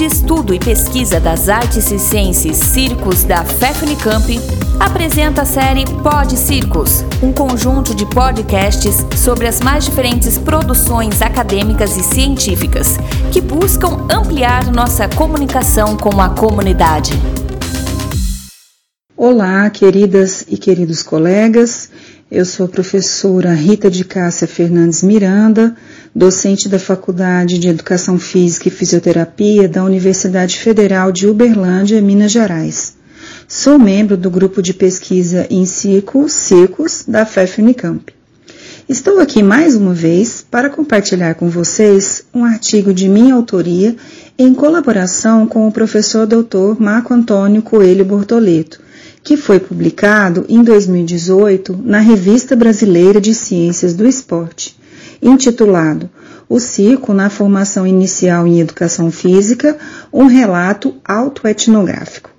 de Estudo e Pesquisa das Artes e Ciências Circos da FEFNICAMP apresenta a série Pod Circos, um conjunto de podcasts sobre as mais diferentes produções acadêmicas e científicas que buscam ampliar nossa comunicação com a comunidade. Olá, queridas e queridos colegas. Eu sou a professora Rita de Cássia Fernandes Miranda, docente da Faculdade de Educação Física e Fisioterapia da Universidade Federal de Uberlândia, Minas Gerais. Sou membro do grupo de pesquisa em ciclos, ciclos da FEF-Unicamp. Estou aqui mais uma vez para compartilhar com vocês um artigo de minha autoria em colaboração com o professor Dr. Marco Antônio Coelho Bortoleto, que foi publicado em 2018 na Revista Brasileira de Ciências do Esporte intitulado O Circo na Formação Inicial em Educação Física, um relato autoetnográfico.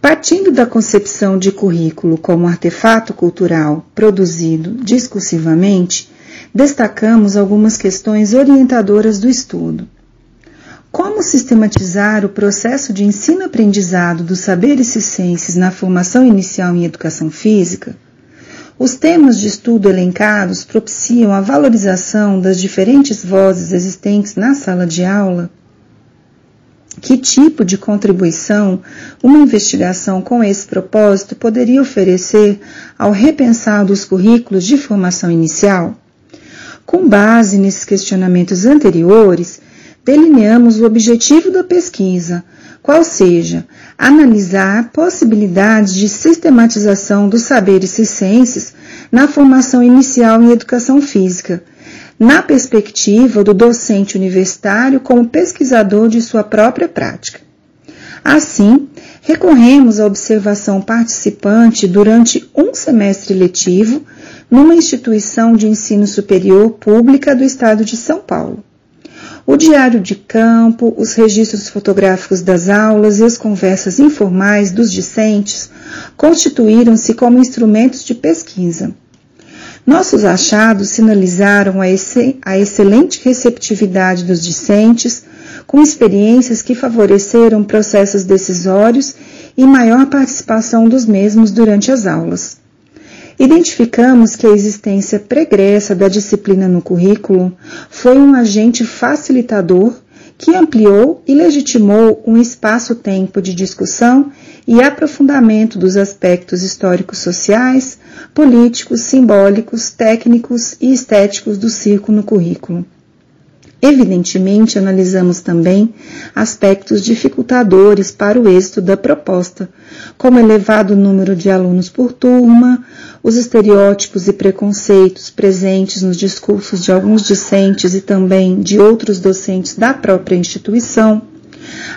Partindo da concepção de currículo como artefato cultural produzido discursivamente, destacamos algumas questões orientadoras do estudo. Como sistematizar o processo de ensino-aprendizado dos saberes ciências na formação inicial em educação física? Os temas de estudo elencados propiciam a valorização das diferentes vozes existentes na sala de aula? Que tipo de contribuição uma investigação com esse propósito poderia oferecer ao repensar dos currículos de formação inicial? Com base nesses questionamentos anteriores, delineamos o objetivo da pesquisa, qual seja analisar possibilidades de sistematização dos saberes ciências na formação inicial em educação física, na perspectiva do docente universitário como pesquisador de sua própria prática. Assim, recorremos à observação participante durante um semestre letivo numa instituição de ensino superior pública do estado de São Paulo o diário de campo, os registros fotográficos das aulas e as conversas informais dos discentes constituíram-se como instrumentos de pesquisa. Nossos achados sinalizaram a, a excelente receptividade dos discentes, com experiências que favoreceram processos decisórios e maior participação dos mesmos durante as aulas. Identificamos que a existência pregressa da disciplina no currículo foi um agente facilitador que ampliou e legitimou um espaço-tempo de discussão e aprofundamento dos aspectos históricos sociais, políticos, simbólicos, técnicos e estéticos do circo no currículo. Evidentemente, analisamos também aspectos dificultadores para o êxito da proposta, como elevado número de alunos por turma, os estereótipos e preconceitos presentes nos discursos de alguns discentes e também de outros docentes da própria instituição,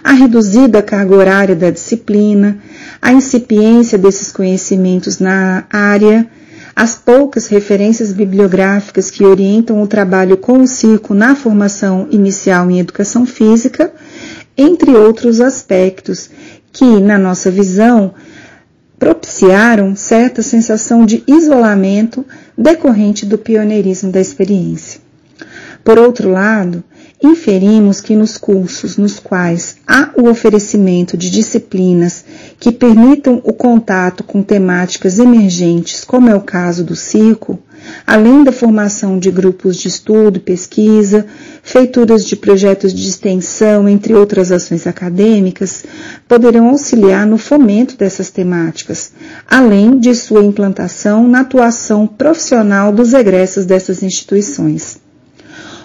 a reduzida carga horária da disciplina, a incipiência desses conhecimentos na área, as poucas referências bibliográficas que orientam o trabalho com o circo na formação inicial em educação física, entre outros aspectos que, na nossa visão, propiciaram certa sensação de isolamento decorrente do pioneirismo da experiência. Por outro lado, inferimos que nos cursos nos quais há o oferecimento de disciplinas que permitam o contato com temáticas emergentes, como é o caso do circo, além da formação de grupos de estudo pesquisa, feituras de projetos de extensão, entre outras ações acadêmicas, poderão auxiliar no fomento dessas temáticas, além de sua implantação na atuação profissional dos egressos dessas instituições.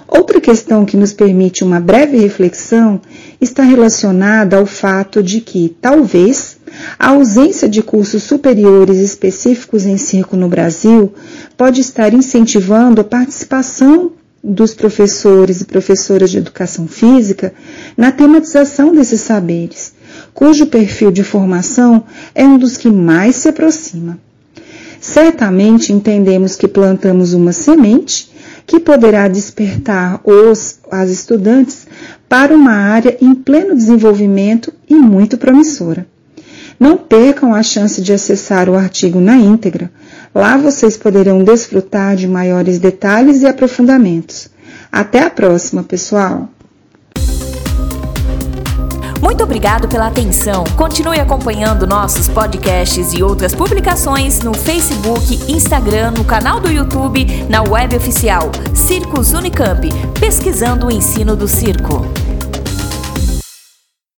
Outra questão que nos permite uma breve reflexão está relacionada ao fato de que, talvez, a ausência de cursos superiores específicos em circo no Brasil pode estar incentivando a participação dos professores e professoras de educação física na tematização desses saberes, cujo perfil de formação é um dos que mais se aproxima. Certamente entendemos que plantamos uma semente que poderá despertar os as estudantes para uma área em pleno desenvolvimento e muito promissora. Não percam a chance de acessar o artigo na íntegra. Lá vocês poderão desfrutar de maiores detalhes e aprofundamentos. Até a próxima, pessoal! Muito obrigado pela atenção. Continue acompanhando nossos podcasts e outras publicações no Facebook, Instagram, no canal do YouTube, na web oficial Circos Unicamp, pesquisando o ensino do circo.